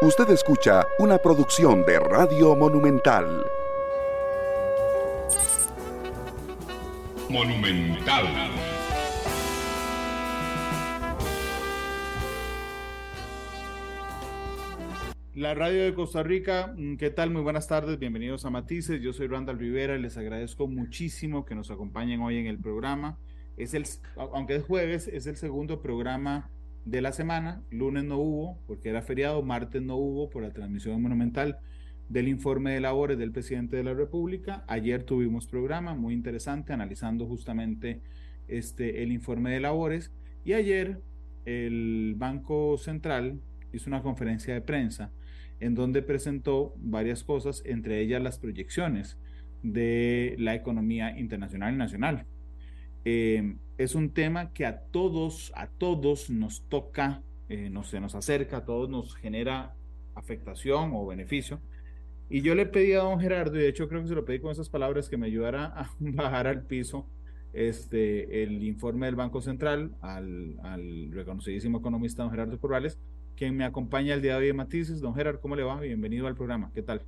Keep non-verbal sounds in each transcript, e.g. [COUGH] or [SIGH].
Usted escucha una producción de Radio Monumental. Monumental. La radio de Costa Rica, mm, ¿qué tal? Muy buenas tardes, bienvenidos a Matices. Yo soy Randall Rivera y les agradezco muchísimo que nos acompañen hoy en el programa. Es el, aunque es jueves, es el segundo programa de la semana. Lunes no hubo porque era feriado, martes no hubo por la transmisión monumental del informe de labores del presidente de la República. Ayer tuvimos programa muy interesante analizando justamente este, el informe de labores y ayer el Banco Central hizo una conferencia de prensa en donde presentó varias cosas, entre ellas las proyecciones de la economía internacional y nacional. Eh, es un tema que a todos, a todos nos toca, eh, se nos acerca, a todos nos genera afectación o beneficio. Y yo le pedí a don Gerardo, y de hecho creo que se lo pedí con esas palabras, que me ayudara a [LAUGHS] bajar al piso este, el informe del Banco Central al, al reconocidísimo economista don Gerardo Corrales, quien me acompaña el día de hoy en Matices. Don Gerardo, ¿cómo le va? Bienvenido al programa. ¿Qué tal?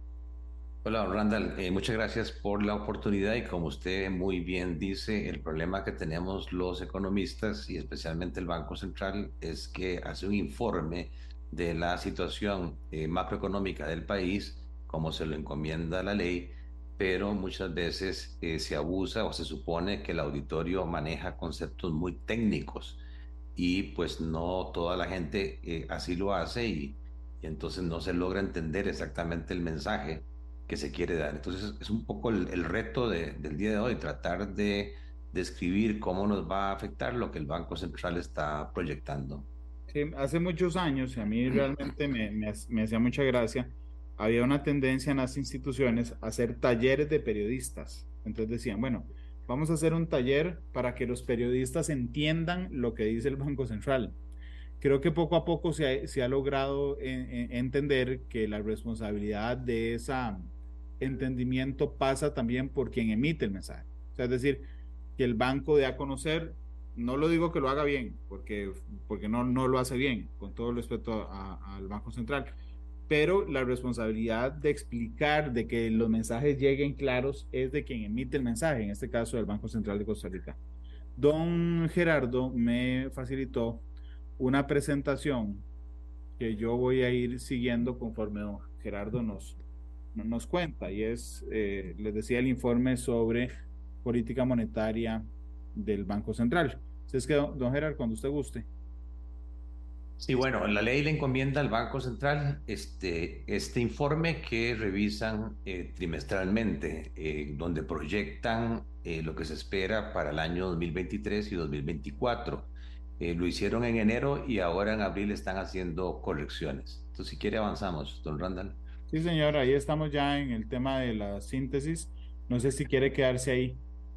Hola, Randall. Eh, muchas gracias por la oportunidad y como usted muy bien dice, el problema que tenemos los economistas y especialmente el Banco Central es que hace un informe de la situación eh, macroeconómica del país, como se lo encomienda la ley, pero muchas veces eh, se abusa o se supone que el auditorio maneja conceptos muy técnicos y pues no toda la gente así lo hace y, y entonces no se logra entender exactamente el mensaje que se quiere dar. Entonces es un poco el, reto del día de hoy, tratar de describir cómo nos va a afectar lo que el Banco Central está proyectando. Sí, hace muchos años, y a mí realmente me, me, hacía mucha gracia, había una tendencia en las instituciones a hacer talleres de periodistas. Entonces decían, bueno, vamos a hacer un taller para que los periodistas entiendan lo que dice el Banco Central. Creo que poco a poco se ha, se ha logrado entender que la responsabilidad de esa entendimiento pasa también por quien emite el mensaje. O sea, es decir, que el banco dé a conocer, no lo digo que lo haga bien, porque, porque no, no lo hace bien, con todo respeto al Banco Central, pero la responsabilidad de explicar, de que los mensajes lleguen claros, es de quien emite el mensaje, en este caso del Banco Central de Costa Rica. Don Gerardo me facilitó una presentación que yo voy a ir siguiendo conforme don Gerardo nos, nos cuenta y es, eh, les decía, el informe sobre política monetaria del Banco Central. es que, don Gerard, cuando usted guste. Sí, bueno, la ley le encomienda al Banco Central este, este informe que revisan eh, trimestralmente, eh, donde proyectan lo que se espera para el año 2023 y 2024. lo hicieron en enero y ahora en abril están haciendo correcciones. Entonces, si quiere, avanzamos, don Randall. Sí, señor, ahí estamos ya en el tema de la síntesis. No sé si quiere quedarse ahí.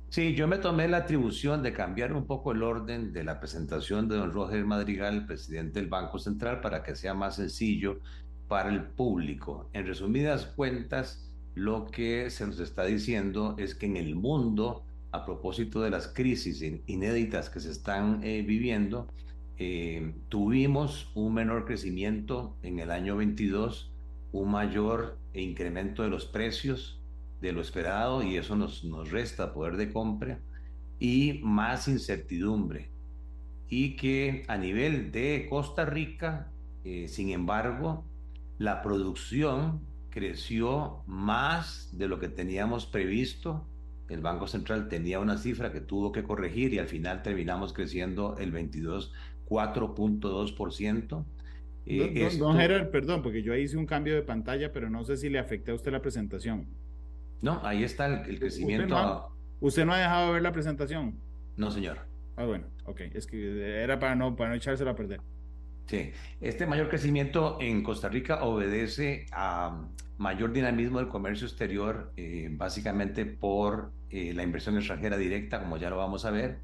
Sí, yo me tomé la atribución de cambiar un poco el orden de la presentación de don Roger Madrigal, presidente del Banco Central, para que sea más sencillo para el público. En resumidas cuentas, lo que se nos está diciendo es que en el mundo, a propósito de las crisis inéditas que se están eh, viviendo, eh, tuvimos un menor crecimiento en el año 22 un mayor incremento de los precios de lo esperado y eso nos, nos resta poder de compra y más incertidumbre. Y que a nivel de Costa Rica, eh, sin embargo, la producción creció más de lo que teníamos previsto. El Banco Central tenía una cifra que tuvo que corregir y al final terminamos creciendo el 22, 4.2%. Eh, don, Gerard, perdón, porque yo ahí hice un cambio de pantalla, pero no sé si le afecté a usted la presentación. No, ahí está el, crecimiento. ¿Usted no, ha, dejado de ver la presentación? No, señor. Ah, bueno, ok. Es que era para no, para no echársela a perder. Sí, este mayor crecimiento en Costa Rica obedece a mayor dinamismo del comercio exterior, eh, básicamente por eh, la inversión extranjera directa, como ya lo vamos a ver,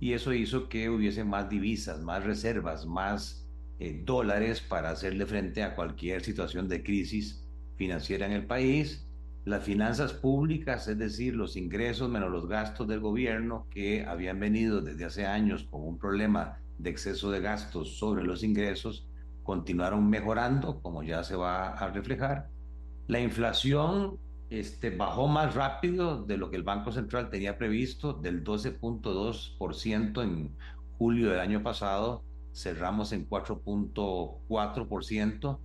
y eso hizo que hubiese más divisas, más reservas, más eh, dólares para hacerle frente a cualquier situación de crisis financiera en el país. Las finanzas públicas, es decir, los ingresos menos los gastos del gobierno que habían venido desde hace años con un problema de exceso de gastos sobre los ingresos, continuaron mejorando, como ya se va a reflejar. La inflación este, bajó más rápido de lo que el Banco Central tenía previsto, del 12.2% en julio del año pasado, cerramos en 4.4%.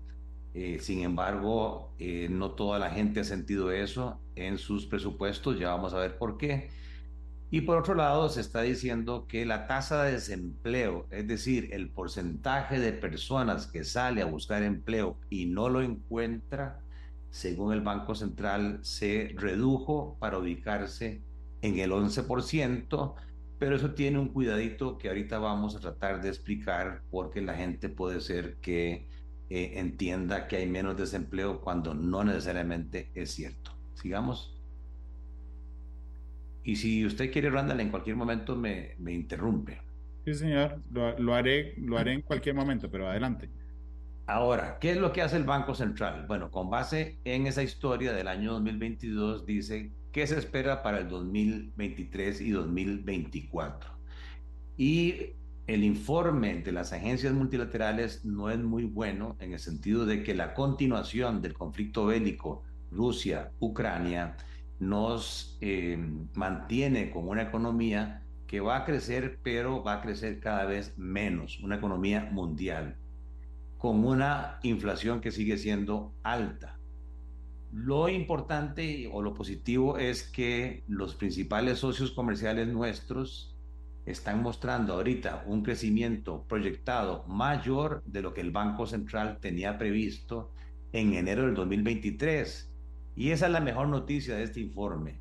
Eh, sin embargo, eh, no toda la gente ha sentido eso en sus presupuestos, ya vamos a ver por qué. Y por otro lado, se está diciendo que la tasa de desempleo, es decir, el porcentaje de personas que sale a buscar empleo y no lo encuentra, según el Banco Central, se redujo para ubicarse en el 11%, pero eso tiene un cuidadito que ahorita vamos a tratar de explicar porque la gente puede ser que eh, entienda que hay menos desempleo cuando no necesariamente es cierto. Sigamos. Y si usted quiere, Randall, en cualquier momento me, me interrumpe. Sí, señor, lo, lo, haré, lo haré en cualquier momento, pero adelante. Ahora, ¿qué es lo que hace el Banco Central? Bueno, con base en esa historia del año 2022, dice qué se espera para el 2023 y 2024. Y el informe de las agencias multilaterales no es muy bueno en el sentido de que la continuación del conflicto bélico Rusia-Ucrania nos eh, mantiene con una economía que va a crecer, pero va a crecer cada vez menos, una economía mundial, con una inflación que sigue siendo alta. Lo importante o lo positivo es que los principales socios comerciales nuestros están mostrando ahorita un crecimiento proyectado mayor de lo que el Banco Central tenía previsto en enero del 2023 y esa es la mejor noticia de este informe.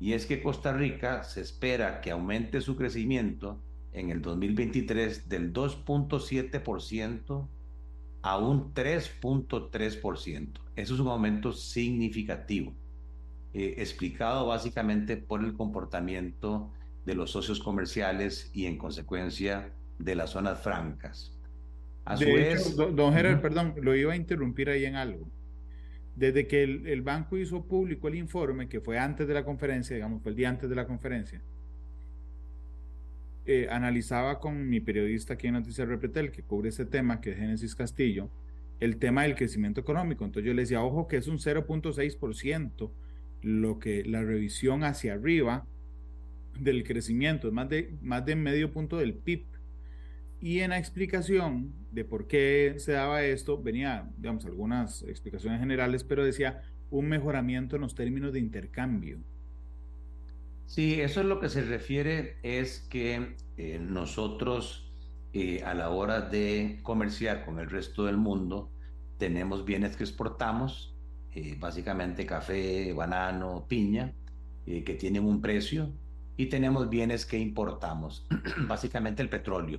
Y es que Costa Rica se espera que aumente su crecimiento en el 2023 del 2.7% a un 3.3%. Eso es un aumento significativo, eh, explicado básicamente por el comportamiento de los socios comerciales y en consecuencia de las zonas francas. A su vez, don Gerard, perdón, lo iba a interrumpir ahí en algo desde que el, banco hizo público el informe, que fue antes de la conferencia, digamos, fue el día antes de la conferencia, eh, analizaba con mi periodista aquí en Noticias Repretel, que cubre ese tema, que es Génesis Castillo, el tema del crecimiento económico. Entonces yo le decía, ojo que es un 0.6% lo que la revisión hacia arriba del crecimiento, es más de, más de medio punto del PIB. Y en la explicación de por qué se daba esto, venía, digamos, algunas explicaciones generales, pero decía un mejoramiento en los términos de intercambio. Sí, eso es lo que se refiere, es que eh, nosotros eh, a la hora de comerciar con el resto del mundo, tenemos bienes que exportamos, eh, básicamente café, banano, piña, que tienen un precio, y tenemos bienes que importamos, [CLEARS THROAT] básicamente el petróleo.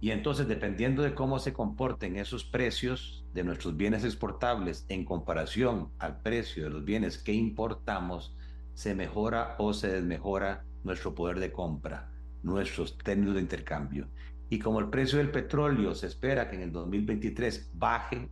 Y entonces, dependiendo de cómo se comporten esos precios de nuestros bienes exportables en comparación al precio de los bienes que importamos, se mejora o se desmejora nuestro poder de compra, nuestros términos de intercambio. Y como el precio del petróleo se espera que en el 2023 baje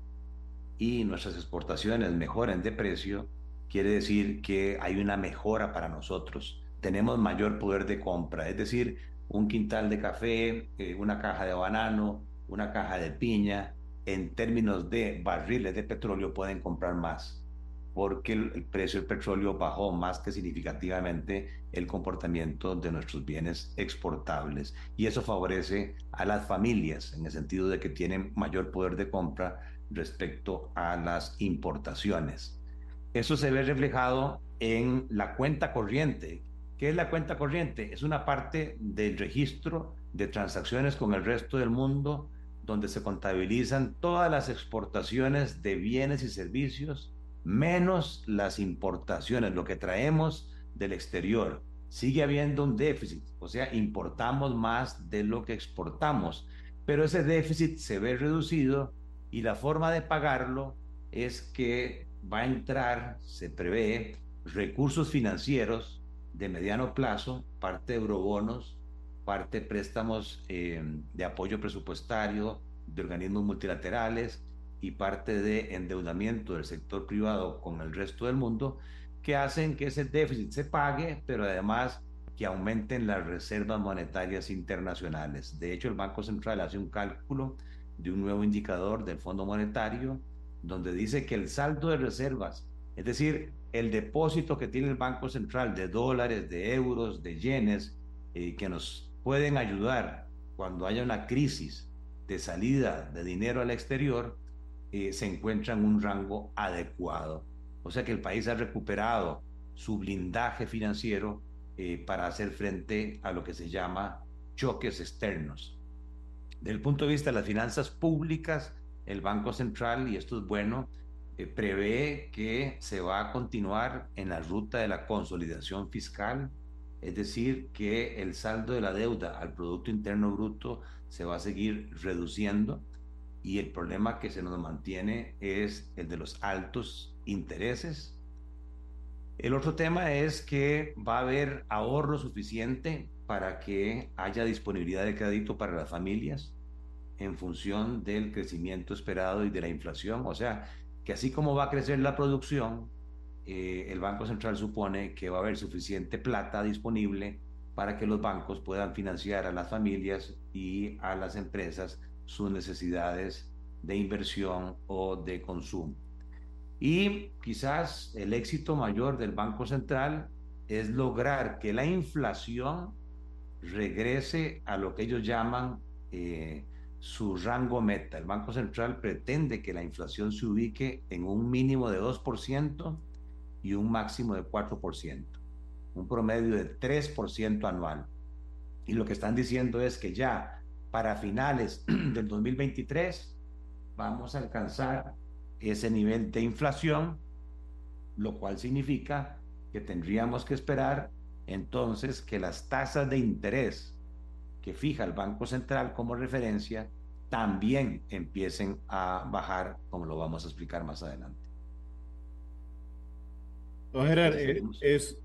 y nuestras exportaciones mejoren de precio, quiere decir que hay una mejora para nosotros. Tenemos mayor poder de compra, es decir, un quintal de café, eh, una caja de banano, una caja de piña, en términos de barriles de petróleo pueden comprar más, porque el, precio del petróleo bajó más que significativamente el comportamiento de nuestros bienes exportables. Y eso favorece a las familias en el sentido de que tienen mayor poder de compra respecto a las importaciones. Eso se ve reflejado en la cuenta corriente, ¿Qué es la cuenta corriente? Es una parte del registro de transacciones con el resto del mundo donde se contabilizan todas las exportaciones de bienes y servicios menos las importaciones, lo que traemos del exterior. Sigue habiendo un déficit, o sea, importamos más de lo que exportamos, pero ese déficit se ve reducido y la forma de pagarlo es que va a entrar, se prevé, recursos financieros de mediano plazo, parte de eurobonos, parte préstamos eh, de apoyo presupuestario de organismos multilaterales y parte de endeudamiento del sector privado con el resto del mundo, que hacen que ese déficit se pague, pero además que aumenten las reservas monetarias internacionales. De hecho, el Banco Central hace un cálculo de un nuevo indicador del Fondo Monetario, donde dice que el saldo de reservas, es decir, el depósito que tiene el Banco Central de dólares, de euros, de yenes, eh, que nos pueden ayudar cuando haya una crisis de salida de dinero al exterior, eh, se encuentra en un rango adecuado. O sea que el país ha recuperado su blindaje financiero eh, para hacer frente a lo que se llama choques externos. Desde el punto de vista de las finanzas públicas, el Banco Central, y esto es bueno, eh, prevé que se va a continuar en la ruta de la consolidación fiscal, es decir, que el saldo de la deuda al Producto Interno Bruto se va a seguir reduciendo y el problema que se nos mantiene es el de los altos intereses. El otro tema es que va a haber ahorro suficiente para que haya disponibilidad de crédito para las familias en función del crecimiento esperado y de la inflación. O sea, que así como va a crecer la producción, eh, el Banco Central supone que va a haber suficiente plata disponible para que los bancos puedan financiar a las familias y a las empresas sus necesidades de inversión o de consumo. Y quizás el éxito mayor del Banco Central es lograr que la inflación regrese a lo que ellos llaman eh, su rango meta. El Banco Central pretende que la inflación se ubique en un mínimo de 2% y un máximo de 4%, un promedio de 3% anual. Y lo que están diciendo es que ya para finales [CLEARS THROAT] del 2023 vamos a alcanzar ese nivel de inflación, lo cual significa que tendríamos que esperar entonces que las tasas de interés que fija el Banco Central como referencia también empiecen a bajar, como lo vamos a explicar más adelante. Don Gerard, eh, es,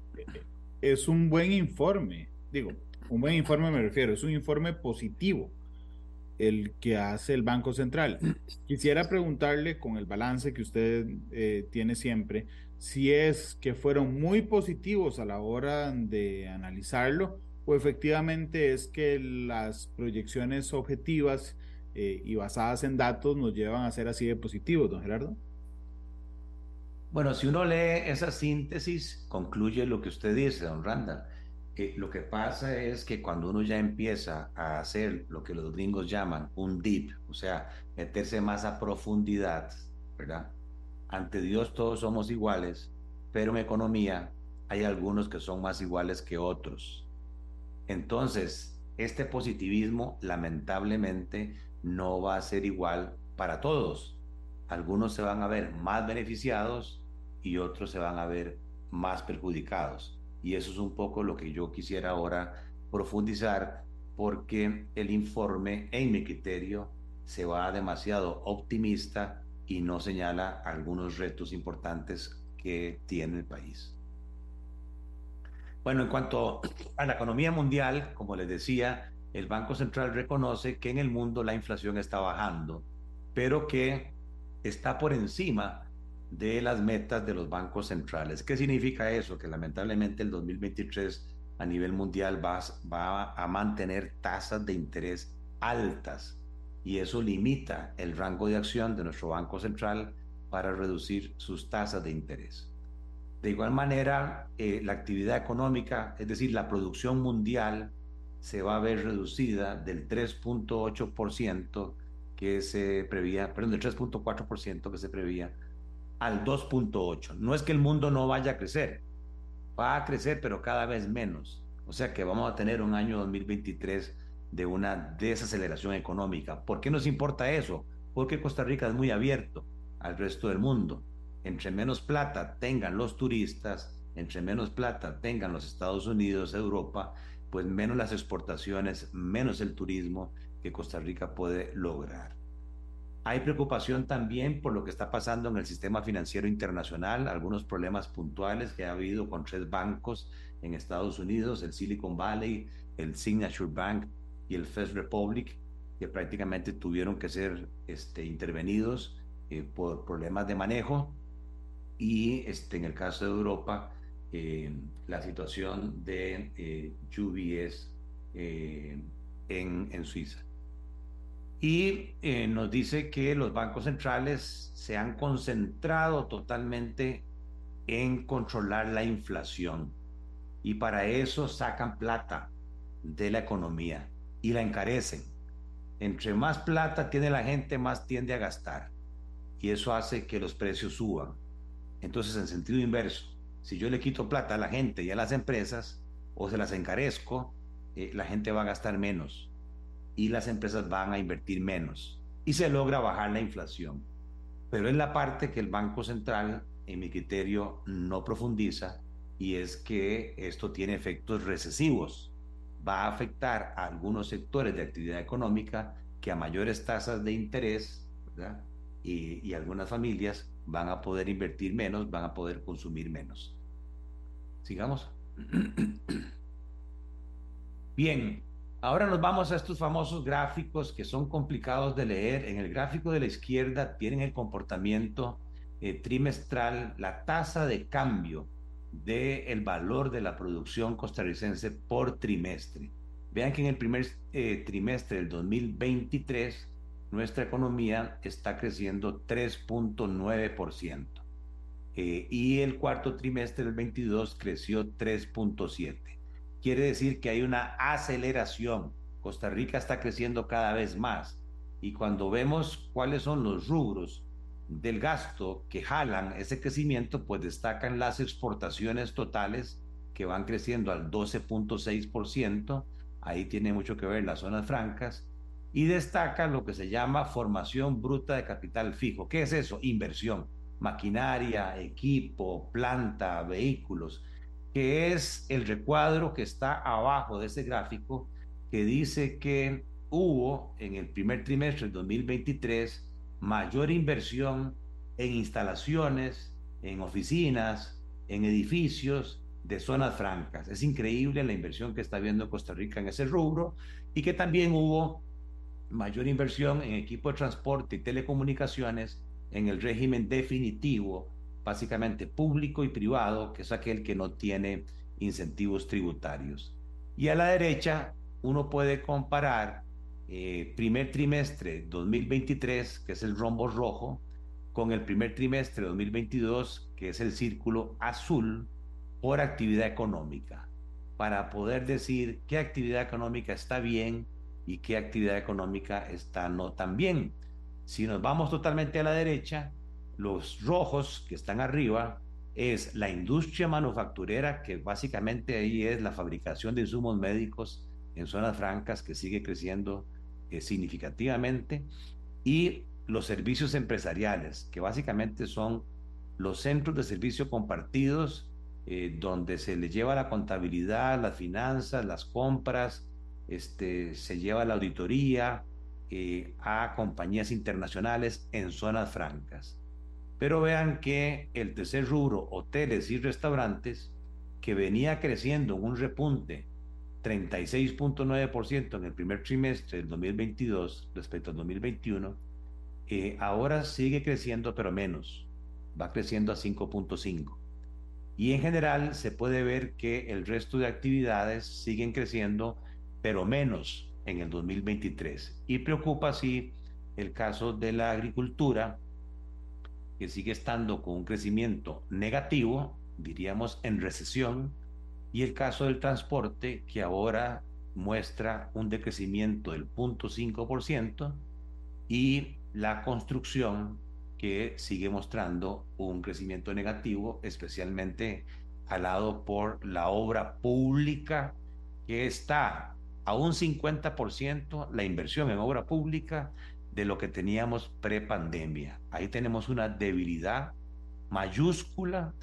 es un buen informe, digo, un buen informe me refiero, es un informe positivo el que hace el Banco Central. [CLEARS THROAT] Quisiera preguntarle, con el balance que usted eh, tiene siempre, si es que fueron muy positivos a la hora de analizarlo o efectivamente es que las proyecciones objetivas eh, y basadas en datos nos llevan a ser así de positivos, don Gerardo. Bueno, si uno lee esa síntesis, concluye lo que usted dice, don Randall lo que pasa es que cuando uno ya empieza a hacer lo que los gringos llaman un deep, o sea, meterse más a profundidad, ¿verdad? Ante Dios todos somos iguales, pero en economía hay algunos que son más iguales que otros. Entonces, este positivismo lamentablemente no va a ser igual para todos. Algunos se van a ver más beneficiados y otros se van a ver más perjudicados. Y eso es un poco lo que yo quisiera ahora profundizar porque el informe, en mi criterio, se va demasiado optimista y no señala algunos retos importantes que tiene el país. Bueno, en cuanto a la economía mundial, como les decía, el Banco Central reconoce que en el mundo la inflación está bajando, pero que está por encima de las metas de los bancos centrales. ¿Qué significa eso? Que lamentablemente el 2023 a nivel mundial va, va a mantener tasas de interés altas y eso limita el rango de acción de nuestro Banco Central para reducir sus tasas de interés. De igual manera, eh, la actividad económica, es decir, la producción mundial, se va a ver reducida del 3.8% que se prevía, perdón, del 3.4% que se prevía al 2.8. No es que el mundo no vaya a crecer, va a crecer, pero cada vez menos. O sea que vamos a tener un año 2023 de una desaceleración económica. ¿Por qué nos importa eso? Porque Costa Rica es muy abierto al resto del mundo. Entre menos plata tengan los turistas, entre menos plata tengan los Estados Unidos, Europa, pues menos las exportaciones, menos el turismo que Costa Rica puede lograr. Hay preocupación también por lo que está pasando en el sistema financiero internacional, algunos problemas puntuales que ha habido con tres bancos en Estados Unidos, el Silicon Valley, el Signature Bank y el First Republic, que prácticamente tuvieron que ser este, intervenidos eh, por problemas de manejo. Y este, en el caso de Europa, eh, la situación de eh, UBS en, en Suiza. Y eh, nos dice que los bancos centrales se han concentrado totalmente en controlar la inflación. Y para eso sacan plata de la economía y la encarecen. Entre más plata tiene la gente, más tiende a gastar. Y eso hace que los precios suban. Entonces, en sentido inverso, si yo le quito plata a la gente y a las empresas, o se las encarezco, eh, la gente va a gastar menos y las empresas van a invertir menos y se logra bajar la inflación. Pero es la parte que el Banco Central, en mi criterio, no profundiza y es que esto tiene efectos recesivos. Va a afectar a algunos sectores de actividad económica que a mayores tasas de interés Y, y algunas familias van a poder invertir menos, van a poder consumir menos. Sigamos. [CLEARS THROAT] Bien, ahora nos vamos a estos famosos gráficos que son complicados de leer. En el gráfico de la izquierda tienen el comportamiento eh, trimestral, la tasa de cambio del el valor de la producción costarricense por trimestre. Vean que en el primer eh, trimestre del 2023 nuestra economía está creciendo 3.9%. Eh, y el cuarto trimestre del 22 creció 3.7. Quiere decir que hay una aceleración. Costa Rica está creciendo cada vez más. Y cuando vemos cuáles son los rubros del gasto que jalan ese crecimiento, pues destacan las exportaciones totales que van creciendo al 12.6%. Ahí tiene mucho que ver las zonas francas. Y destaca lo que se llama formación bruta de capital fijo. ¿Qué es eso? Inversión maquinaria, equipo, planta, vehículos, que es el recuadro que está abajo de ese gráfico que dice que hubo en el primer trimestre del 2023 mayor inversión en instalaciones, en oficinas, en edificios de zonas francas. Es increíble la inversión que está viendo Costa Rica en ese rubro y que también hubo mayor inversión en equipo de transporte y telecomunicaciones en el régimen definitivo, básicamente público y privado, que es aquel que no tiene incentivos tributarios. Y a la derecha uno puede comparar eh, primer trimestre 2023, que es el rombo rojo, con el primer trimestre 2022, que es el círculo azul, por actividad económica, para poder decir qué actividad económica está bien y qué actividad económica está no tan bien. Si nos vamos totalmente a la derecha, los rojos que están arriba es la industria manufacturera, que básicamente ahí es la fabricación de insumos médicos en zonas francas, que sigue creciendo eh, significativamente, y los servicios empresariales, que básicamente son los centros de servicio compartidos, eh, donde se le lleva la contabilidad, las finanzas, las compras, este, se lleva la auditoría, eh, a compañías internacionales en zonas francas. Pero vean que el tercer rubro, hoteles y restaurantes, que venía creciendo en un repunte 36.9% en el primer trimestre del 2022 respecto al 2021, eh, ahora sigue creciendo pero menos, va creciendo a 5.5. Y en general se puede ver que el resto de actividades siguen creciendo pero menos en el 2023. Y preocupa así el caso de la agricultura, que sigue estando con un crecimiento negativo, diríamos en recesión, y el caso del transporte, que ahora muestra un decrecimiento del 0.5%, y la construcción, que sigue mostrando un crecimiento negativo, especialmente alado por la obra pública que está a un 50% la inversión en obra pública de lo que teníamos pre-pandemia. Ahí tenemos una debilidad mayúscula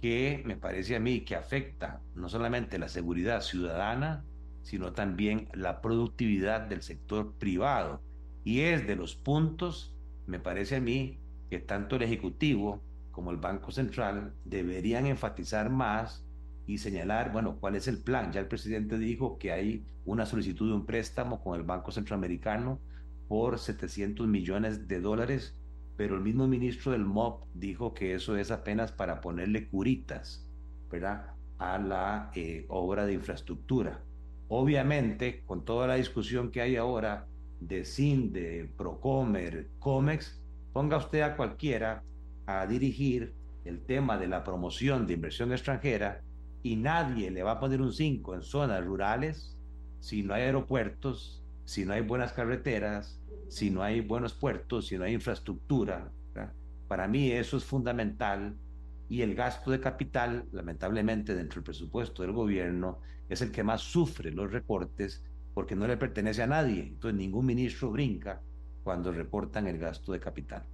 que me parece a mí que afecta no solamente la seguridad ciudadana, sino también la productividad del sector privado. Y es de los puntos, me parece a mí, que tanto el Ejecutivo como el Banco Central deberían enfatizar más y señalar, bueno, cuál es el plan. Ya el presidente dijo que hay una solicitud de un préstamo con el Banco Centroamericano por 700 millones de dólares, pero el mismo ministro del MOP dijo que eso es apenas para ponerle curitas, ¿verdad? A la eh, obra de infraestructura. Obviamente, con toda la discusión que hay ahora de CINDE, Procomer, COMEX, ponga usted a cualquiera a dirigir el tema de la promoción de inversión extranjera y nadie le va a poner un 5 en zonas rurales si no hay aeropuertos, si no hay buenas carreteras, si no hay buenos puertos, si no hay infraestructura. Para mí eso es fundamental y el gasto de capital, lamentablemente, dentro del presupuesto del gobierno, es el que más sufre los recortes porque no le pertenece a nadie. Entonces ningún ministro brinca cuando reportan el gasto de capital.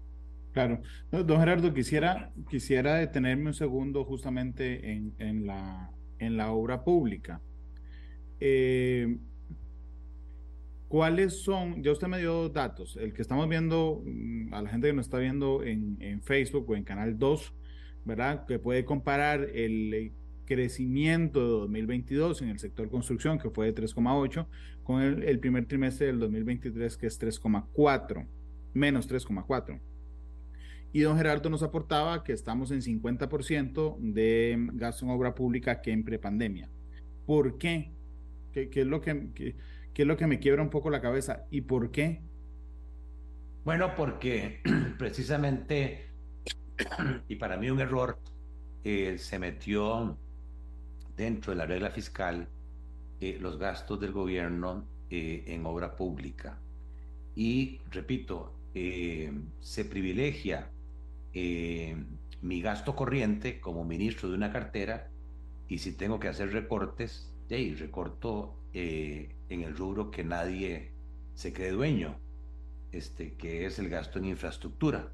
Claro. don Gerardo, quisiera, quisiera detenerme un segundo justamente en, en, la, en la obra pública. Eh, ¿Cuáles son? Ya usted me dio datos. El que estamos viendo, mm, a la gente que nos está viendo en, Facebook o en Canal 2, ¿verdad? Que puede comparar el crecimiento de 2022 en el sector construcción, que fue de 3,8, con el, primer trimestre del 2023, que es 3,4, menos 3,4. Y don Gerardo nos aportaba que estamos en 50% de gasto en obra pública que en prepandemia. ¿Por qué? ¿Qué, es lo que, qué, es lo que me quiebra un poco la cabeza? ¿Y por qué? Bueno, porque [CLEARS THROAT] precisamente, y para mí un error, eh, se metió dentro de la regla fiscal eh, los gastos del gobierno eh, en obra pública. Y repito, se privilegia mi gasto corriente como ministro de una cartera y si tengo que hacer recortes, hey, recorto en el rubro que nadie se cree dueño, este, que es el gasto en infraestructura.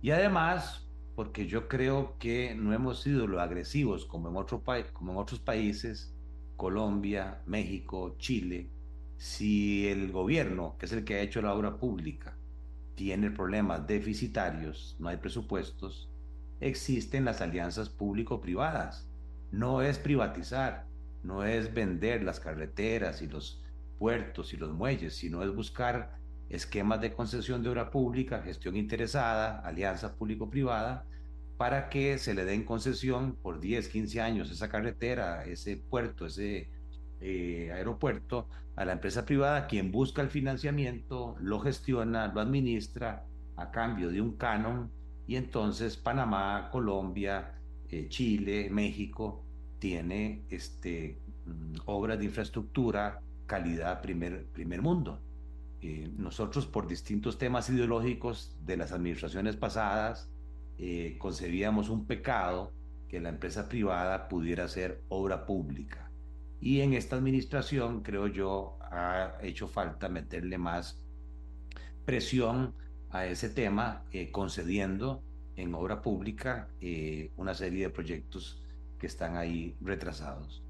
Y además, porque yo creo que no hemos sido lo agresivos como en, otro como en otros países, Colombia, México, Chile, si el gobierno, que es el que ha hecho la obra pública, tiene problemas deficitarios, no hay presupuestos, existen las alianzas público-privadas. No es privatizar, no es vender las carreteras y los puertos y los muelles, sino es buscar esquemas de concesión de obra pública, gestión interesada, alianza público-privada, para que se le den concesión por 10, 15 años esa carretera, ese puerto, ese eh, aeropuerto a la empresa privada, quien busca el financiamiento, lo gestiona, lo administra a cambio de un canon. Y entonces Panamá, Colombia, eh, Chile, México tiene este, mm, obras de infraestructura, calidad primer, primer mundo. Eh, nosotros por distintos temas ideológicos de las administraciones pasadas eh, concebíamos un pecado que la empresa privada pudiera ser obra pública. Y en esta administración, creo yo, ha hecho falta meterle más presión a ese tema, eh, concediendo en obra pública eh, una serie de proyectos que están ahí retrasados.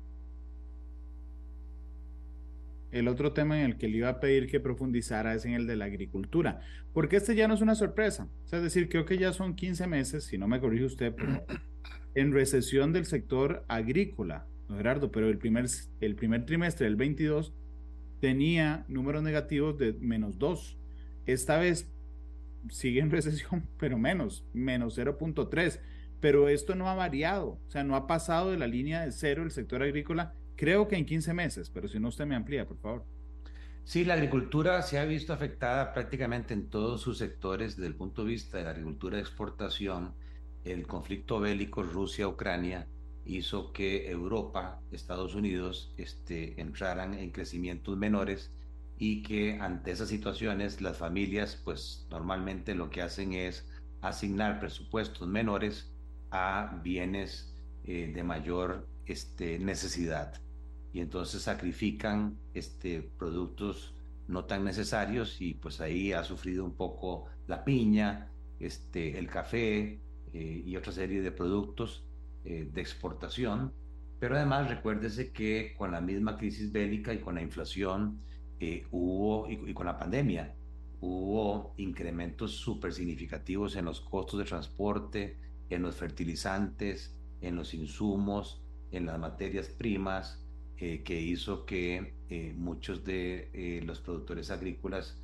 El otro tema en el que le iba a pedir que profundizara es en el de la agricultura, porque este ya no es una sorpresa. es decir, creo que ya son 15 meses, si no me corrige usted, [CLEARS THROAT] en recesión del sector agrícola. Gerardo, pero el primer, el primer trimestre del 22 tenía números negativos de menos 2. Esta vez sigue en recesión, [LAUGHS] pero menos, menos 0.3. Pero esto no ha variado, o sea, no ha pasado de la línea de cero el sector agrícola, creo que en 15 meses, pero si no usted me amplía, por favor. Sí, la agricultura se ha visto afectada prácticamente en todos sus sectores desde el punto de vista de la agricultura de exportación, el conflicto bélico Rusia-Ucrania, hizo que Europa, Estados Unidos, este, entraran en crecimientos menores y que ante esas situaciones las familias pues normalmente lo que hacen es asignar presupuestos menores a bienes eh, de mayor este, necesidad. Y entonces sacrifican este, productos no tan necesarios y pues ahí ha sufrido un poco la piña, este, el café eh, y otra serie de productos eh, de exportación, pero además recuérdese que con la misma crisis bélica y con la inflación hubo, y, y, con la pandemia, hubo incrementos súper significativos en los costos de transporte, en los fertilizantes, en los insumos, en las materias primas, eh, que hizo que eh, muchos de eh, los productores agrícolas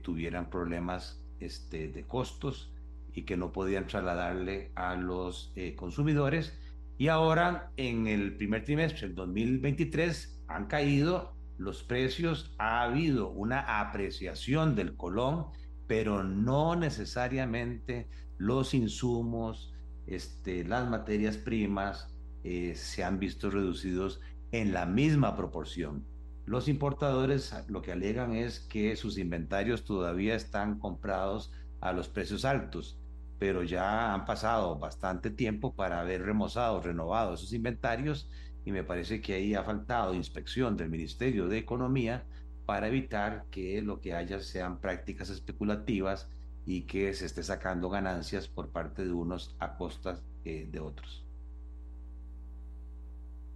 tuvieran problemas este, de costos y que no podían trasladarle a los consumidores. Y ahora en el primer trimestre del 2023 han caído los precios, ha habido una apreciación del colón, pero no necesariamente los insumos, este, las materias primas eh, se han visto reducidos en la misma proporción. Los importadores lo que alegan es que sus inventarios todavía están comprados a los precios altos, pero ya han pasado bastante tiempo para haber remozado, renovado esos inventarios y me parece que ahí ha faltado inspección del Ministerio de Economía para evitar que lo que haya sean prácticas especulativas y que se esté sacando ganancias por parte de unos a costas eh, de otros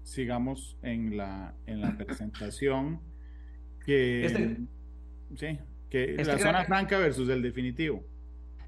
sigamos en la, en la presentación que, este, sí, que este la zona franca versus el definitivo.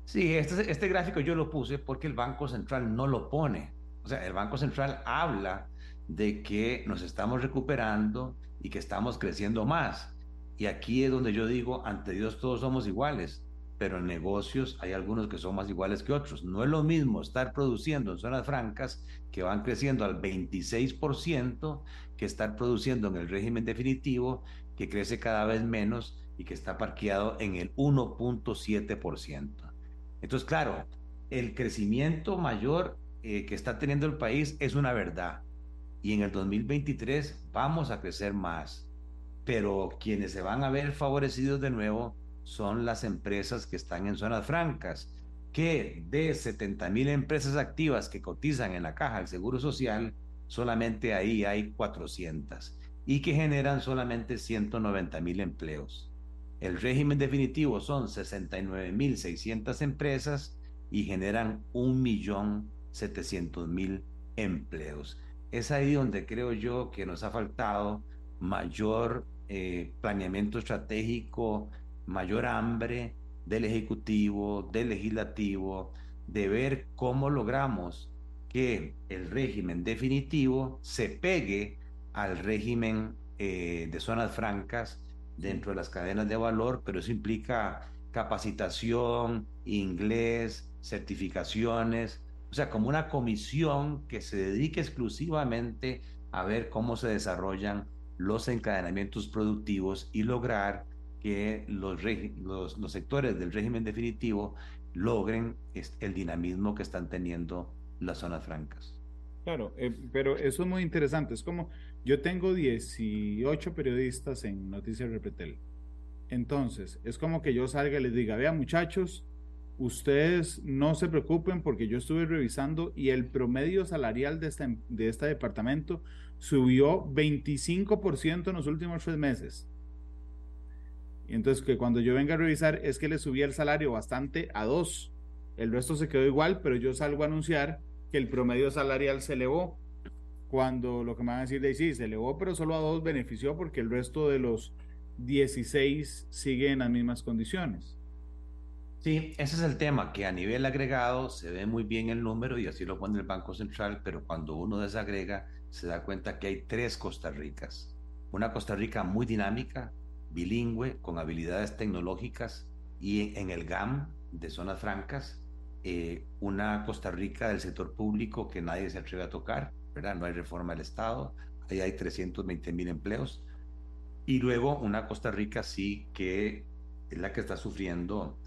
Sí, este, este gráfico yo lo puse porque el Banco Central no lo pone. O sea, el Banco Central habla de que nos estamos recuperando y que estamos creciendo más. Y aquí es donde yo digo, ante Dios todos somos iguales pero en negocios hay algunos que son más iguales que otros. No es lo mismo estar produciendo en zonas francas que van creciendo al 26% que estar produciendo en el régimen definitivo que crece cada vez menos y que está parqueado en el 1.7%. Entonces, claro, el crecimiento mayor eh, que está teniendo el país es una verdad. Y en el 2023 vamos a crecer más. Pero quienes se van a ver favorecidos de nuevo son las empresas que están en zonas francas, que de 70 mil empresas activas que cotizan en la caja del Seguro Social, solamente ahí hay 400 y que generan solamente 190 mil empleos. El régimen definitivo son 69 mil 600 empresas y generan 1.700.000 empleos. Es ahí donde creo yo que nos ha faltado mayor eh, planeamiento estratégico, mayor hambre del Ejecutivo, del Legislativo, de ver cómo logramos que el régimen definitivo se pegue al régimen eh, de zonas francas dentro de las cadenas de valor, pero eso implica capacitación, inglés, certificaciones, o sea, como una comisión que se dedique exclusivamente a ver cómo se desarrollan los encadenamientos productivos y lograr que los, los, sectores del régimen definitivo logren el dinamismo que están teniendo las zonas francas. Claro, eh, pero eso es muy interesante. Es como, yo tengo 18 periodistas en Noticias Repretel. Entonces, es como que yo salga y les diga, vean muchachos, ustedes no se preocupen porque yo estuve revisando y el promedio salarial de este, de este departamento subió 25% en los últimos tres meses. Y entonces que cuando yo venga a revisar es que le subí el salario bastante a dos. El resto se quedó igual, pero yo salgo a anunciar que el promedio salarial se elevó. Cuando lo que me van a decir de sí, se elevó, pero solo a dos benefició porque el resto de los 16 sigue en las mismas condiciones. Sí, ese es el tema, que a nivel agregado se ve muy bien el número y así lo pone el Banco Central, pero cuando uno desagrega se da cuenta que hay tres Costa Ricas. Una Costa Rica muy dinámica, bilingüe, con habilidades tecnológicas y en el GAM de zonas francas, eh, una Costa Rica del sector público que nadie se atreve a tocar, ¿verdad? No hay reforma del Estado, ahí hay 320 mil empleos. Y luego una Costa Rica sí que es la que está sufriendo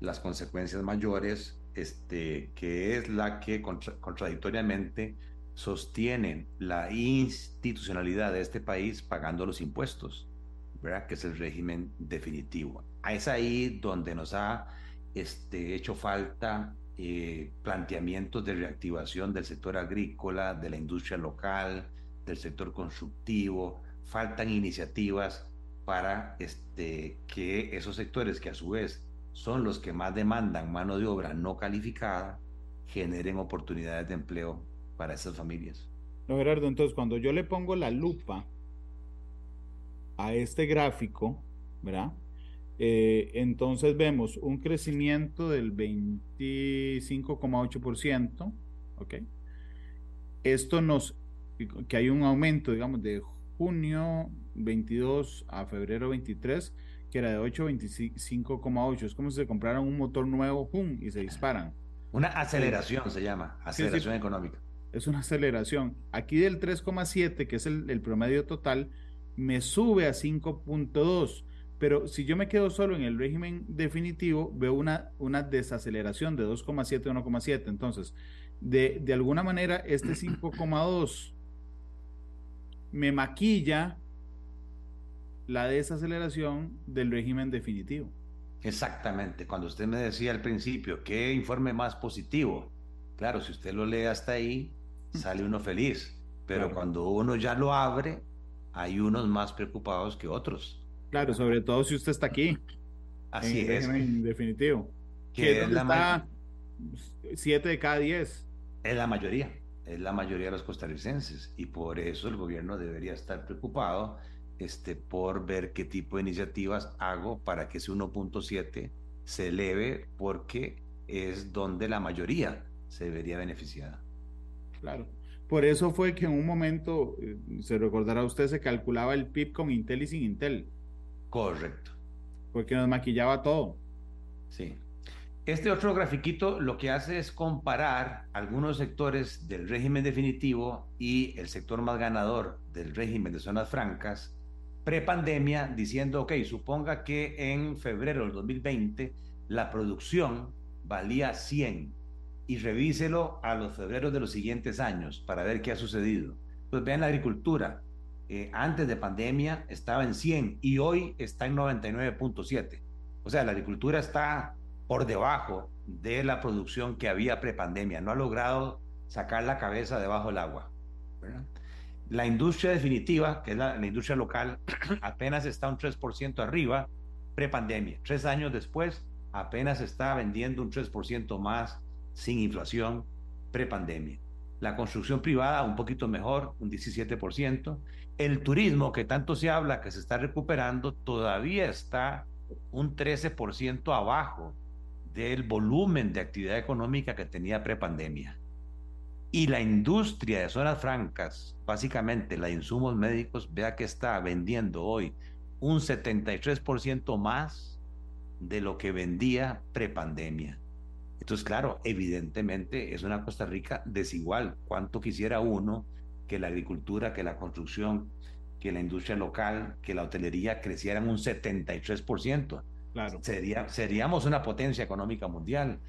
las consecuencias mayores, este, que es la que contradictoriamente sostiene la institucionalidad de este país pagando los impuestos que es el régimen definitivo. Es ahí donde nos ha este, hecho falta eh, planteamientos de reactivación del sector agrícola, de la industria local, del sector constructivo. Faltan iniciativas para este, que esos sectores que a su vez son los que más demandan mano de obra no calificada, generen oportunidades de empleo para esas familias. No, Gerardo, entonces cuando yo le pongo la lupa a este gráfico, ¿verdad? Eh, entonces vemos un crecimiento del 25,8%, ¿ok? Esto nos, que hay un aumento, digamos, de junio 22 a febrero 23, que era de 8 25,8. Es como si se compraran un motor nuevo, ¡pum! y se disparan. Una aceleración se llama, aceleración económica. Es una aceleración. Aquí del 3,7, que es el, el promedio total, me sube a 5.2. Pero si yo me quedo solo en el régimen definitivo, veo una, una desaceleración de 2,7 a 1,7. Entonces, de, de alguna manera, este 5,2 me maquilla la desaceleración del régimen definitivo. Exactamente. Cuando usted me decía al principio, ¿qué informe más positivo? Claro, si usted lo lee hasta ahí, sale uno feliz. Pero cuando uno ya lo abre, hay unos más preocupados que otros. Claro, sobre todo si usted está aquí. Así es. En definitivo. Que es la está 7 de cada 10. Es la mayoría, es la mayoría de los costarricenses. Y por eso el gobierno debería estar preocupado este, por ver qué tipo de iniciativas hago para que ese 1.7 se eleve, porque es donde la mayoría se vería beneficiada. Claro. Por eso fue que en un momento, eh, se recordará usted, se calculaba el PIB con Intel y sin Intel. Correcto. Porque nos maquillaba todo. Sí. Este otro grafiquito lo que hace es comparar algunos sectores del régimen definitivo y el sector más ganador del régimen de zonas francas prepandemia, diciendo, ok, suponga que en febrero del 2020 la producción valía 100 y revíselo a los febreros de los siguientes años para ver qué ha sucedido. Pues vean la agricultura, eh, antes de pandemia estaba en 100 y hoy está en 99.7. O sea, la agricultura está por debajo de la producción que había prepandemia. No ha logrado sacar la cabeza debajo del agua. La industria definitiva, que es la, industria local, [CLEARS THROAT] apenas está un 3% arriba prepandemia. Tres años después, apenas está vendiendo un 3% más sin inflación prepandemia. La construcción privada un poquito mejor, un 17%. El turismo, que tanto se habla que se está recuperando, todavía está un 13% abajo del volumen de actividad económica que tenía prepandemia. Y la industria de zonas francas, básicamente la de insumos médicos, vea que está vendiendo hoy un 73% más de lo que vendía prepandemia. Entonces, claro, evidentemente es una Costa Rica desigual. ¿Cuánto quisiera uno que la agricultura, que la construcción, que la industria local, que la hotelería crecieran un 73%? Claro. Sería, seríamos una potencia económica mundial,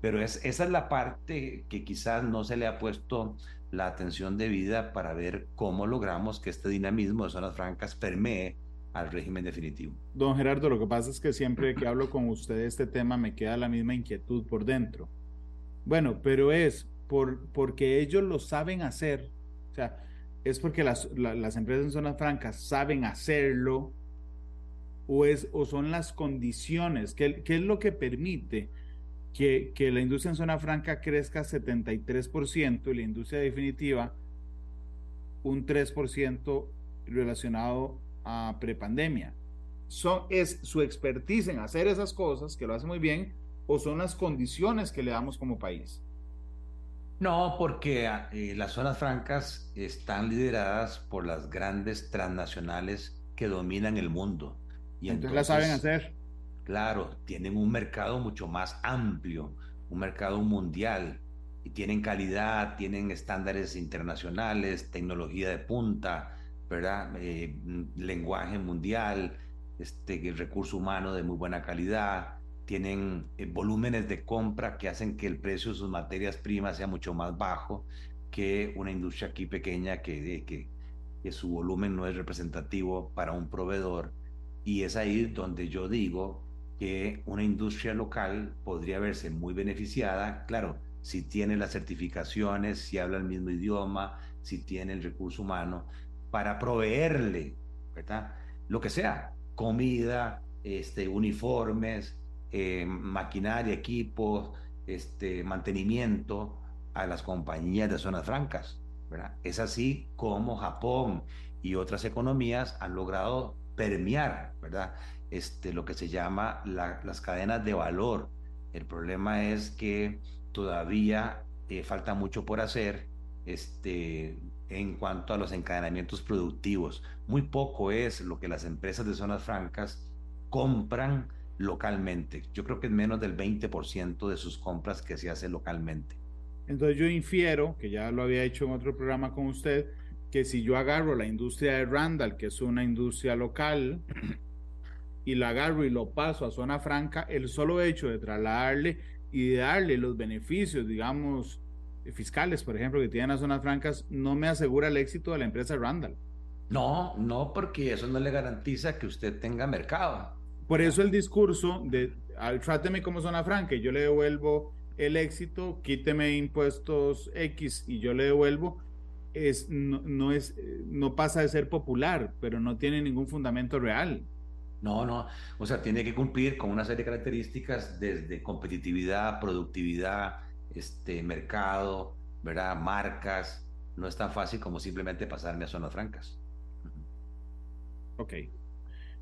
pero es, esa es la parte que quizás no se le ha puesto la atención debida para ver cómo logramos que este dinamismo de zonas francas permee al régimen definitivo. Don Gerardo, lo que pasa es que siempre que hablo con usted de este tema me queda la misma inquietud por dentro. Bueno, pero es por, porque ellos lo saben hacer, o sea, es porque las, las empresas en zonas francas saben hacerlo o, es, o son las condiciones, ¿qué, qué es lo que permite que, que, la industria en zona franca crezca 73% y la industria definitiva un 3% relacionado a prepandemia. Son, ¿Es su expertise en hacer esas cosas, que lo hace muy bien, o son las condiciones que le damos como país? No, porque eh, las zonas francas están lideradas por las grandes transnacionales que dominan el mundo. Y entonces, la saben hacer. Claro, tienen un mercado mucho más amplio, un mercado mundial, y tienen calidad, tienen estándares internacionales, tecnología de punta, ¿verdad? Eh, lenguaje mundial, este, recurso humano de muy buena calidad, tienen eh, volúmenes de compra que hacen que el precio de sus materias primas sea mucho más bajo que una industria aquí pequeña que, que, que su volumen no es representativo para un proveedor. Y es ahí donde yo digo que una industria local podría verse muy beneficiada, claro, si tiene las certificaciones, si habla el mismo idioma, si tiene el recurso humano, para proveerle, ¿verdad? Lo que sea, comida, este, uniformes, eh, maquinaria, equipos, este, mantenimiento a las compañías de zonas francas. ¿verdad? Es así como Japón y otras economías han logrado permear ¿verdad? Este, lo que se llama las cadenas de valor. El problema es que todavía eh, falta mucho por hacer. Este, en cuanto a los encadenamientos productivos. Muy poco es lo que las empresas de zonas francas compran localmente. Yo creo que es menos del 20% de sus compras que se hace localmente. Entonces yo infiero, que ya lo había hecho en otro programa con usted, que si yo agarro la industria de Randall, que es una industria local, y la agarro y lo paso a zona franca, el solo hecho de trasladarle y darle los beneficios, digamos, fiscales, por ejemplo, que tienen las zonas francas, no me asegura el éxito de la empresa Randall. No, no, porque eso no le garantiza que usted tenga mercado. Por eso el discurso de al, tráteme como zona franca y yo le devuelvo el éxito, quíteme impuestos X y yo le devuelvo, es, no, no, es, no pasa de ser popular, pero no tiene ningún fundamento real. No, no, o sea, tiene que cumplir con una serie de características desde competitividad, productividad, este, mercado, ¿verdad? marcas. No es tan fácil como simplemente pasarme a zonas francas. Ok.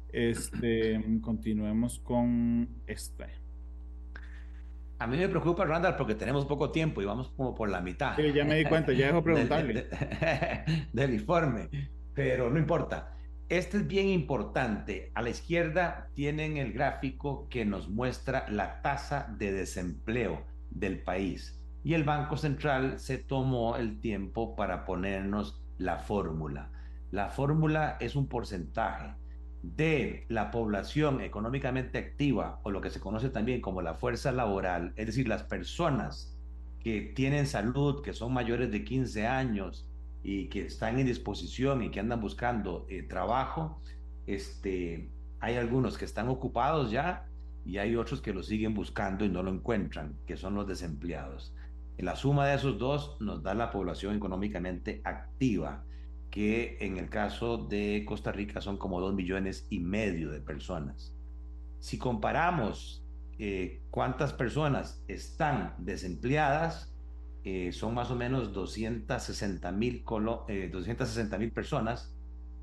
Este, continuemos con este. A mí me preocupa, Randall, porque tenemos poco tiempo y vamos como por la mitad. Sí, ya me di cuenta, ya dejo [LAUGHS] preguntarle. del, [LAUGHS] del informe, pero no importa. Este es bien importante. A la izquierda tienen el gráfico que nos muestra la tasa de desempleo del país. Y el Banco Central se tomó el tiempo para ponernos la fórmula. La fórmula es un porcentaje de la población económicamente activa o lo que se conoce también como la fuerza laboral, es decir, las personas que tienen salud, que son mayores de 15 años y que están en disposición y que andan buscando eh, trabajo, este, hay algunos que están ocupados ya y hay otros que lo siguen buscando y no lo encuentran, que son los desempleados. La suma de esos dos nos da la población económicamente activa que en el caso de Costa Rica son como dos millones y medio de personas. Si comparamos eh, cuántas personas están desempleadas, eh, son más o menos 260 mil eh, personas,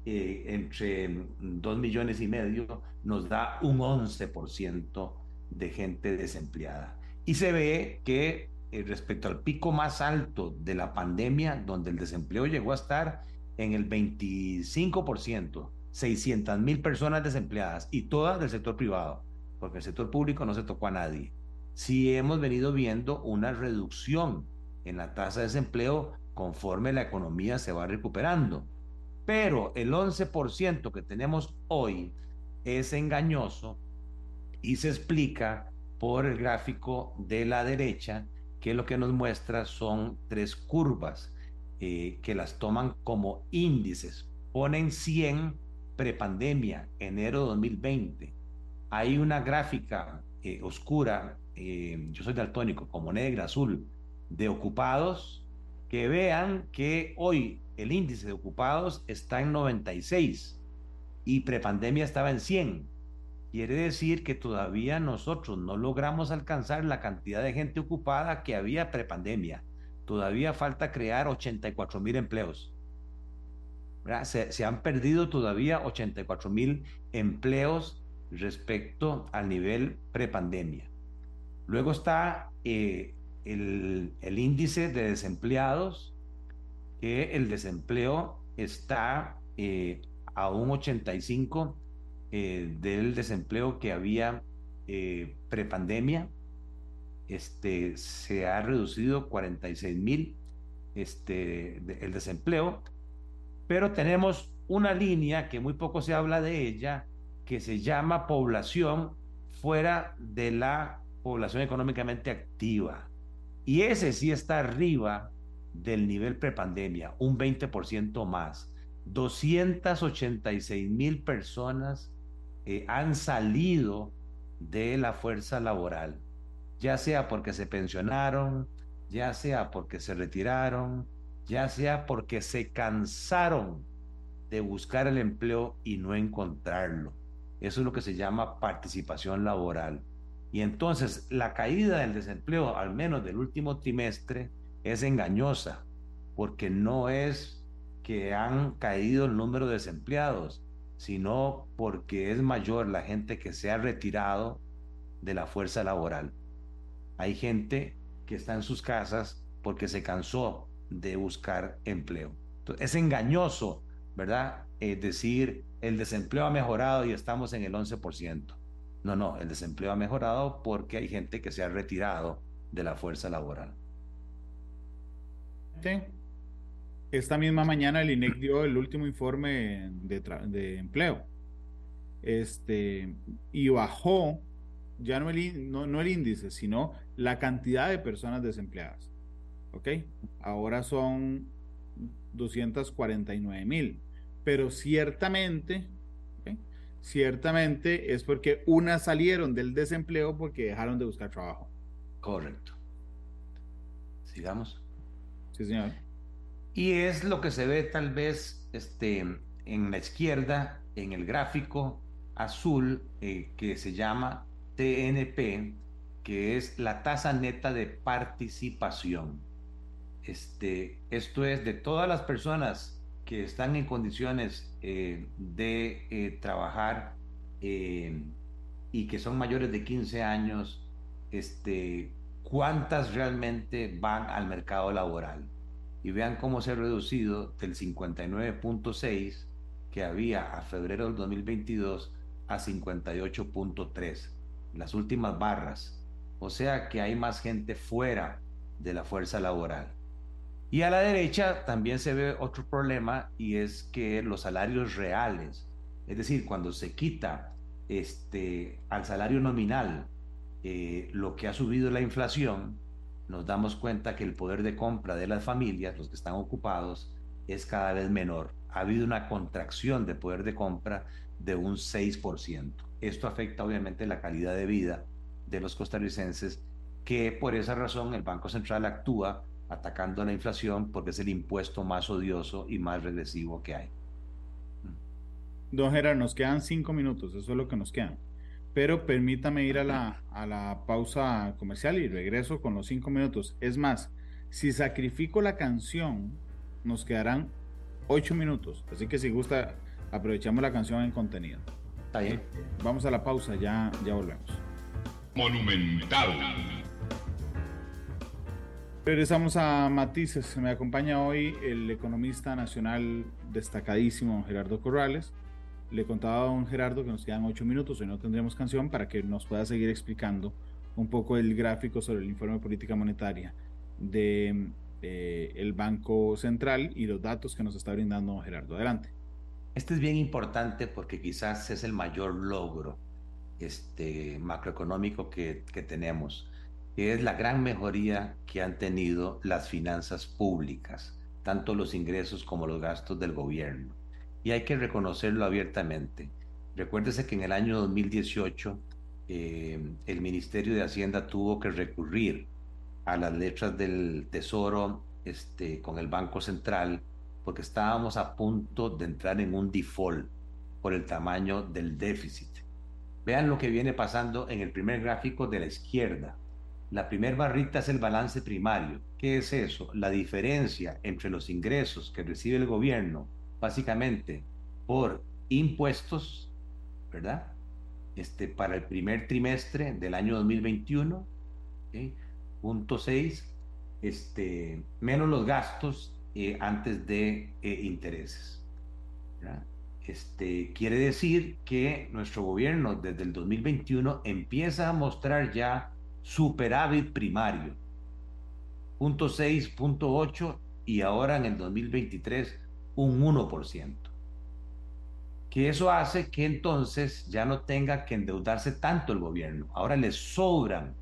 entre dos millones y medio nos da un 11% de gente desempleada. Y se ve que respecto al pico más alto de la pandemia, donde el desempleo llegó a estar en el 25%, 600 mil personas desempleadas y todas del sector privado, porque el sector público no se tocó a nadie. Sí hemos venido viendo una reducción en la tasa de desempleo conforme la economía se va recuperando. Pero el 11% que tenemos hoy es engañoso y se explica por el gráfico de la derecha, que lo que nos muestra son tres curvas eh, que las toman como índices. Ponen 100 prepandemia, enero 2020. Hay una gráfica eh, oscura, eh, yo soy daltónico, como negra, azul, de ocupados, que vean que hoy el índice de ocupados está en 96 y prepandemia estaba en 100. Quiere decir que todavía nosotros no logramos alcanzar la cantidad de gente ocupada que había prepandemia todavía falta crear 84 mil empleos. Se, se, han perdido todavía 84 mil empleos respecto al nivel prepandemia. Luego está eh, el, índice de desempleados, que el desempleo está eh, a un 85 eh, del desempleo que había prepandemia este, se ha reducido 46 mil este, el desempleo, pero tenemos una línea que muy poco se habla de ella, que se llama población fuera de la población económicamente activa. Y ese sí está arriba del nivel prepandemia, un 20% más. 286 mil personas eh, han salido de la fuerza laboral ya sea porque se pensionaron, ya sea porque se retiraron, ya sea porque se cansaron de buscar el empleo y no encontrarlo. Eso es lo que se llama participación laboral. Y entonces la caída del desempleo, al menos del último trimestre, es engañosa, porque no es que han caído el número de desempleados, sino porque es mayor la gente que se ha retirado de la fuerza laboral. Hay gente que está en sus casas porque se cansó de buscar empleo. es engañoso, ¿verdad? Es decir, el desempleo ha mejorado y estamos en el 11%. No, no, el desempleo ha mejorado porque hay gente que se ha retirado de la fuerza laboral. Esta misma mañana el INEC dio el último informe de, empleo. Este, y bajó ya no el, no el índice, sino la cantidad de personas desempleadas. ¿Ok? Ahora son 249 mil. Pero ciertamente, ciertamente es porque unas salieron del desempleo porque dejaron de buscar trabajo. Correcto. Sigamos. Sí, señor. Y es lo que se ve tal vez este, en la izquierda, en el gráfico azul, eh, que se llama TNP, que es la tasa neta de participación. Este, esto es de todas las personas que están en condiciones eh, de eh, trabajar eh, y que son mayores de 15 años, este, cuántas realmente van al mercado laboral. Y vean cómo se ha reducido del 59.6 que había a febrero del 2022 a 58.3 las últimas barras. O sea que hay más gente fuera de la fuerza laboral. Y a la derecha también se ve otro problema y es que los salarios reales, es decir, cuando se quita este, al salario nominal eh, lo que ha subido la inflación, nos damos cuenta que el poder de compra de las familias, los que están ocupados, es cada vez menor. Ha habido una contracción de poder de compra de un 6%. Esto afecta obviamente la calidad de vida de los costarricenses, que por esa razón el Banco Central actúa atacando la inflación porque es el impuesto más odioso y más regresivo que hay. Don Gerard, nos quedan cinco minutos, eso es lo que nos quedan. Pero permítame ir a la, a la pausa comercial y regreso con los cinco minutos. Es más, si sacrifico la canción, nos quedarán ocho minutos. Así que si gusta, aprovechamos la canción en contenido. Está bien. Vamos a la pausa, ya, ya volvemos. Monumental. Regresamos a Matices. Me acompaña hoy el economista nacional destacadísimo Gerardo Corrales. Le contaba a don Gerardo que nos quedan ocho minutos, hoy no tendremos canción, para que nos pueda seguir explicando un poco el gráfico sobre el informe de política monetaria de eh, el Banco Central y los datos que nos está brindando don Gerardo. Adelante. Este es bien importante porque quizás es el mayor logro este, macroeconómico que, que tenemos, que es la gran mejoría que han tenido las finanzas públicas, tanto los ingresos como los gastos del gobierno. Y hay que reconocerlo abiertamente. Recuérdese que en el año 2018 eh, el Ministerio de Hacienda tuvo que recurrir a las letras del Tesoro este, con el Banco Central porque estábamos a punto de entrar en un default por el tamaño del déficit. Vean lo que viene pasando en el primer gráfico de la izquierda. La primera barrita es el balance primario. ¿Qué es eso? La diferencia entre los ingresos que recibe el gobierno, básicamente por impuestos, ¿verdad? Este, para el primer trimestre del año 2021, punto 6, este, menos los gastos eh, antes de eh, intereses. Este, quiere decir que nuestro gobierno desde el 2021 empieza a mostrar ya superávit primario, punto 6, punto 8 y ahora en el 2023 un 1%. Que eso hace que entonces ya no tenga que endeudarse tanto el gobierno. Ahora le sobran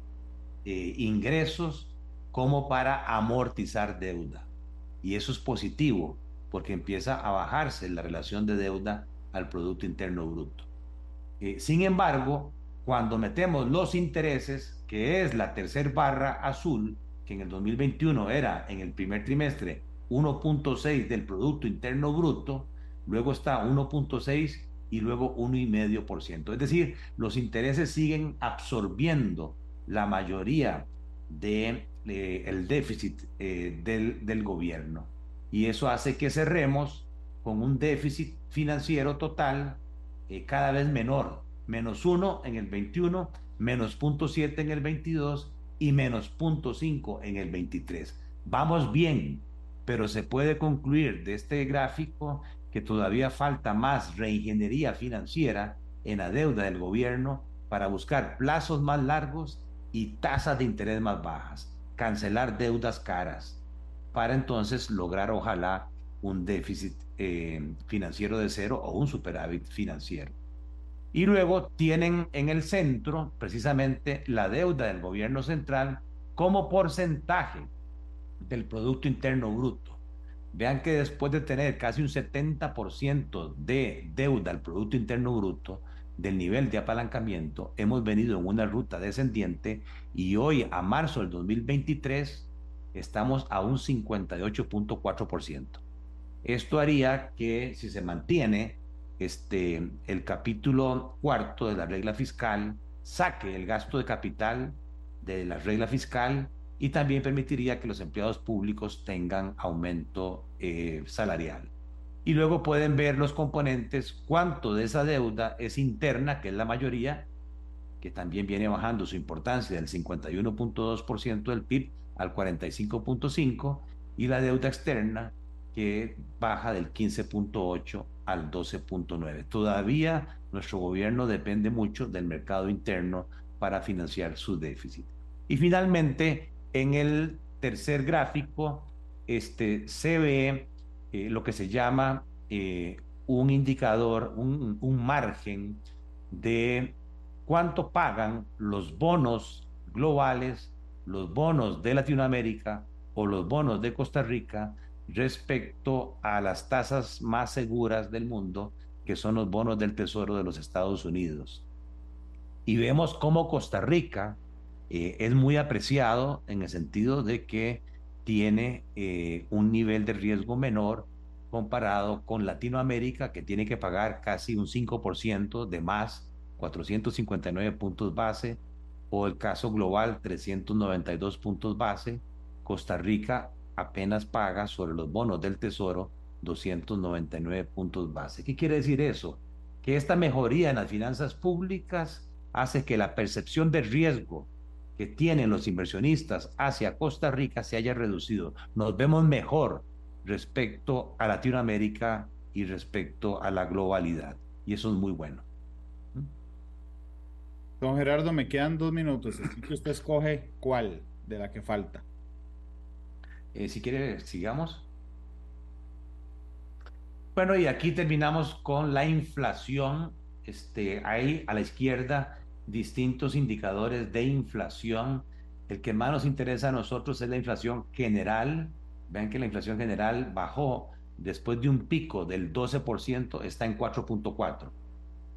eh, ingresos como para amortizar deuda. Y eso es positivo porque empieza a bajarse la relación de deuda al Producto Interno Bruto. Eh, sin embargo, cuando metemos los intereses, que es la tercera barra azul, que en el 2021 era en el primer trimestre 1.6 del Producto Interno Bruto, luego está 1.6 y luego 1,5%. Es decir, los intereses siguen absorbiendo la mayoría de eh, déficit eh, del, del gobierno. Y eso hace que cerremos con un déficit financiero total eh, cada vez menor, menos 1 en el 21, menos 0.7 en el 22 y menos 0.5 en el 23. Vamos bien, pero se puede concluir de este gráfico que todavía falta más reingeniería financiera en la deuda del gobierno para buscar plazos más largos y tasas de interés más bajas cancelar deudas caras, para entonces lograr, ojalá, un déficit eh, financiero de cero o un superávit financiero. Y luego tienen en el centro precisamente la deuda del gobierno central como porcentaje del Producto Interno Bruto. Vean que después de tener casi un 70% de deuda al Producto Interno Bruto, del nivel de apalancamiento, hemos venido en una ruta descendiente y hoy, a marzo del 2023, estamos a un 58.4%. Esto haría que si se mantiene este, el capítulo cuarto de la regla fiscal, saque el gasto de capital de la regla fiscal y también permitiría que los empleados públicos tengan aumento eh, salarial. Y luego pueden ver los componentes, cuánto de esa deuda es interna, que es la mayoría, que también viene bajando su importancia del 51.2% del PIB al 45.5%, y la deuda externa, que baja del 15.8 al 12.9. Todavía nuestro gobierno depende mucho del mercado interno para financiar su déficit. Y finalmente, en el tercer gráfico, este, se ve eh, lo que se llama eh, un indicador, un, un margen de cuánto pagan los bonos globales, los bonos de Latinoamérica o los bonos de Costa Rica respecto a las tasas más seguras del mundo, que son los bonos del Tesoro de los Estados Unidos. Y vemos cómo Costa Rica eh, es muy apreciado en el sentido de que tiene eh, un nivel de riesgo menor comparado con Latinoamérica, que tiene que pagar casi un 5% de más, 459 puntos base, o el caso global, 392 puntos base. Costa Rica apenas paga sobre los bonos del Tesoro 299 puntos base. ¿Qué quiere decir eso? Que esta mejoría en las finanzas públicas hace que la percepción de riesgo que tienen los inversionistas hacia Costa Rica se haya reducido. Nos vemos mejor respecto a Latinoamérica y respecto a la globalidad. Y eso es muy bueno. Don Gerardo, me quedan dos minutos. Así que usted escoge cuál de la que falta. Eh, si quiere, sigamos. Bueno, y aquí terminamos con la inflación. Este, ahí a la izquierda distintos indicadores de inflación. El que más nos interesa a nosotros es la inflación general. Vean que la inflación general bajó después de un pico del 12%, está en 4.4.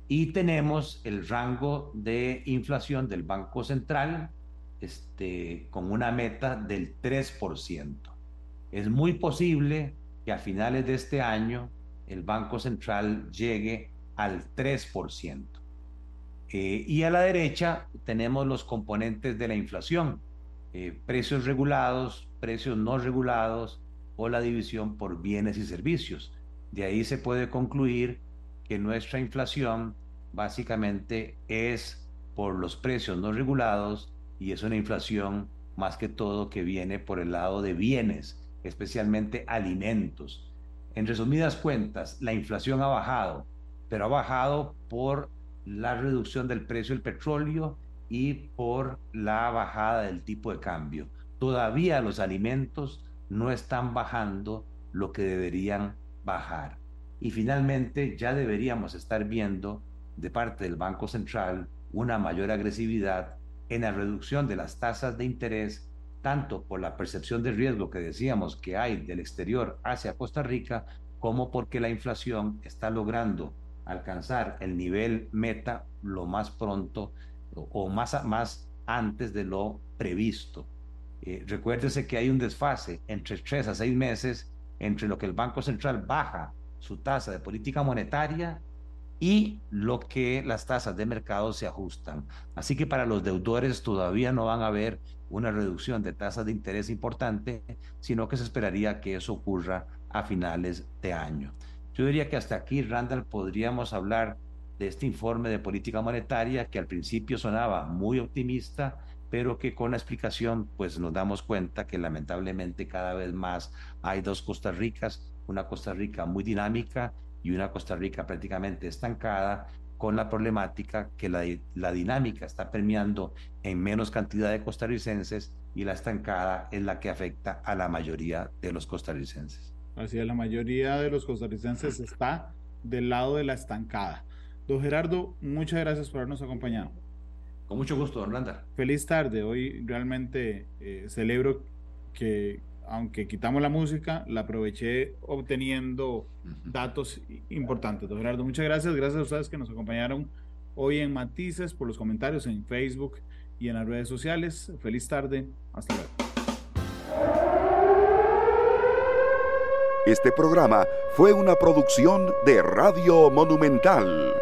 Y tenemos el rango de inflación del Banco Central este, con una meta del 3%. Es muy posible que a finales de este año el Banco Central llegue al 3%. Eh, y a la derecha tenemos los componentes de la inflación, eh, precios regulados, precios no regulados o la división por bienes y servicios. De ahí se puede concluir que nuestra inflación básicamente es por los precios no regulados y es una inflación más que todo que viene por el lado de bienes, especialmente alimentos. En resumidas cuentas, la inflación ha bajado, pero ha bajado por la reducción del precio del petróleo y por la bajada del tipo de cambio. Todavía los alimentos no están bajando lo que deberían bajar. Y finalmente ya deberíamos estar viendo de parte del Banco Central una mayor agresividad en la reducción de las tasas de interés, tanto por la percepción de riesgo que decíamos que hay del exterior hacia Costa Rica, como porque la inflación está logrando alcanzar el nivel meta lo más pronto o más, más antes de lo previsto. Eh, recuérdese que hay un desfase entre tres a seis meses entre lo que el Banco Central baja su tasa de política monetaria y lo que las tasas de mercado se ajustan. Así que para los deudores todavía no van a haber una reducción de tasas de interés importante, sino que se esperaría que eso ocurra a finales de año. Yo diría que hasta aquí, Randall, podríamos hablar de este informe de política monetaria que al principio sonaba muy optimista, pero que con la explicación pues nos damos cuenta que lamentablemente cada vez más hay dos Costa Ricas, una Costa Rica muy dinámica y una Costa Rica prácticamente estancada con la problemática que la, la dinámica está permeando en menos cantidad de costarricenses y la estancada es la que afecta a la mayoría de los costarricenses. Así es, la mayoría de los costarricenses está del lado de la estancada. Don Gerardo, muchas gracias por habernos acompañado. Con mucho gusto, don Randa. Feliz tarde. Hoy realmente eh, celebro que, aunque quitamos la música, la aproveché obteniendo datos importantes. Don Gerardo, muchas gracias. Gracias a ustedes que nos acompañaron hoy en Matices por los comentarios en Facebook y en las redes sociales. Feliz tarde. Hasta luego. Este programa fue una producción de Radio Monumental.